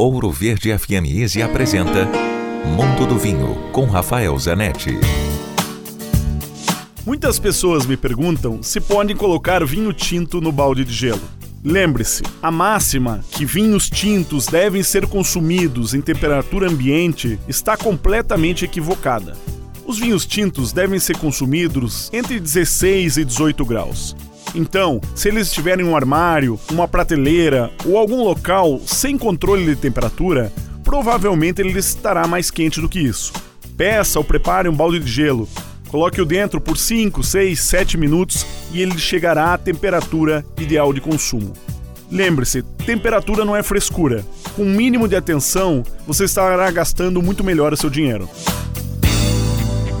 Ouro Verde FM Easy apresenta Mundo do Vinho com Rafael Zanetti. Muitas pessoas me perguntam se podem colocar vinho tinto no balde de gelo. Lembre-se, a máxima que vinhos tintos devem ser consumidos em temperatura ambiente está completamente equivocada. Os vinhos tintos devem ser consumidos entre 16 e 18 graus. Então, se eles estiverem em um armário, uma prateleira ou algum local sem controle de temperatura, provavelmente ele estará mais quente do que isso. Peça ou prepare um balde de gelo. Coloque-o dentro por 5, 6, 7 minutos e ele chegará à temperatura ideal de consumo. Lembre-se, temperatura não é frescura. Com um mínimo de atenção, você estará gastando muito melhor o seu dinheiro.